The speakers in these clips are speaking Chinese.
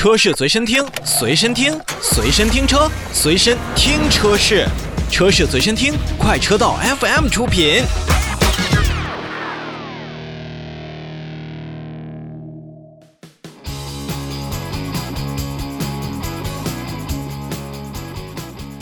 车市随身听，随身听，随身听车，随身听车市，车市随身听，快车道 FM 出品。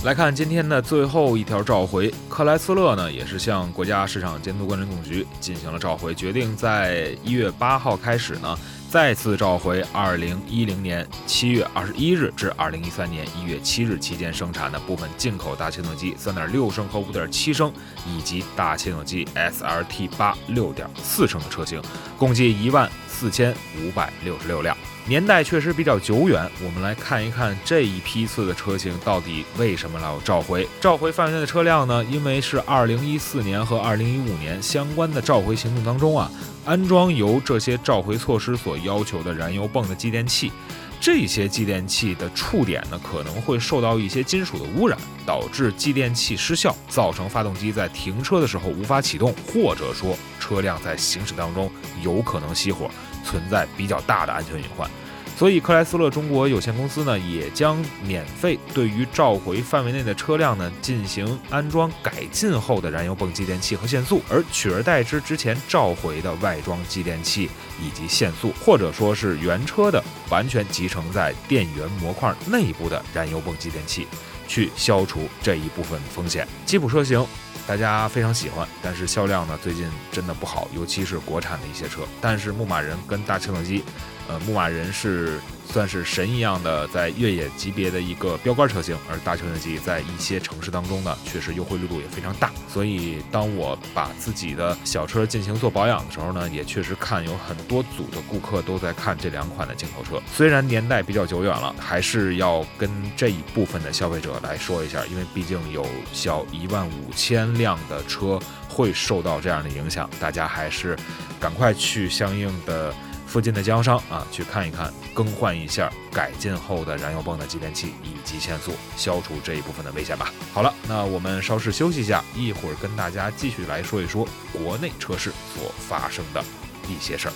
来看今天的最后一条召回，克莱斯勒呢也是向国家市场监督管理总局进行了召回，决定在一月八号开始呢。再次召回二零一零年七月二十一日至二零一三年一月七日期间生产的部分进口大切诺基三点六升和五点七升，以及大切诺基 SRT 八六点四升的车型，共计一万四千五百六十六辆。年代确实比较久远，我们来看一看这一批次的车型到底为什么要召回？召回范围内的车辆呢？因为是二零一四年和二零一五年相关的召回行动当中啊，安装由这些召回措施所要求的燃油泵的继电器，这些继电器的触点呢可能会受到一些金属的污染，导致继电器失效，造成发动机在停车的时候无法启动，或者说车辆在行驶当中有可能熄火。存在比较大的安全隐患，所以克莱斯勒中国有限公司呢，也将免费对于召回范围内的车辆呢进行安装改进后的燃油泵继电器和限速，而取而代之之前召回的外装继电器以及限速，或者说是原车的完全集成在电源模块内部的燃油泵继电器，去消除这一部分风险。吉普车型。大家非常喜欢，但是销量呢最近真的不好，尤其是国产的一些车。但是牧马人跟大切诺基，呃，牧马人是。算是神一样的在越野级别的一个标杆车型，而大切诺基在一些城市当中呢，确实优惠力度也非常大。所以当我把自己的小车进行做保养的时候呢，也确实看有很多组的顾客都在看这两款的进口车。虽然年代比较久远了，还是要跟这一部分的消费者来说一下，因为毕竟有小一万五千辆的车会受到这样的影响，大家还是赶快去相应的。附近的经销商啊，去看一看，更换一下改进后的燃油泵的继电器以及限速，消除这一部分的危险吧。好了，那我们稍事休息一下，一会儿跟大家继续来说一说国内车市所发生的一些事儿。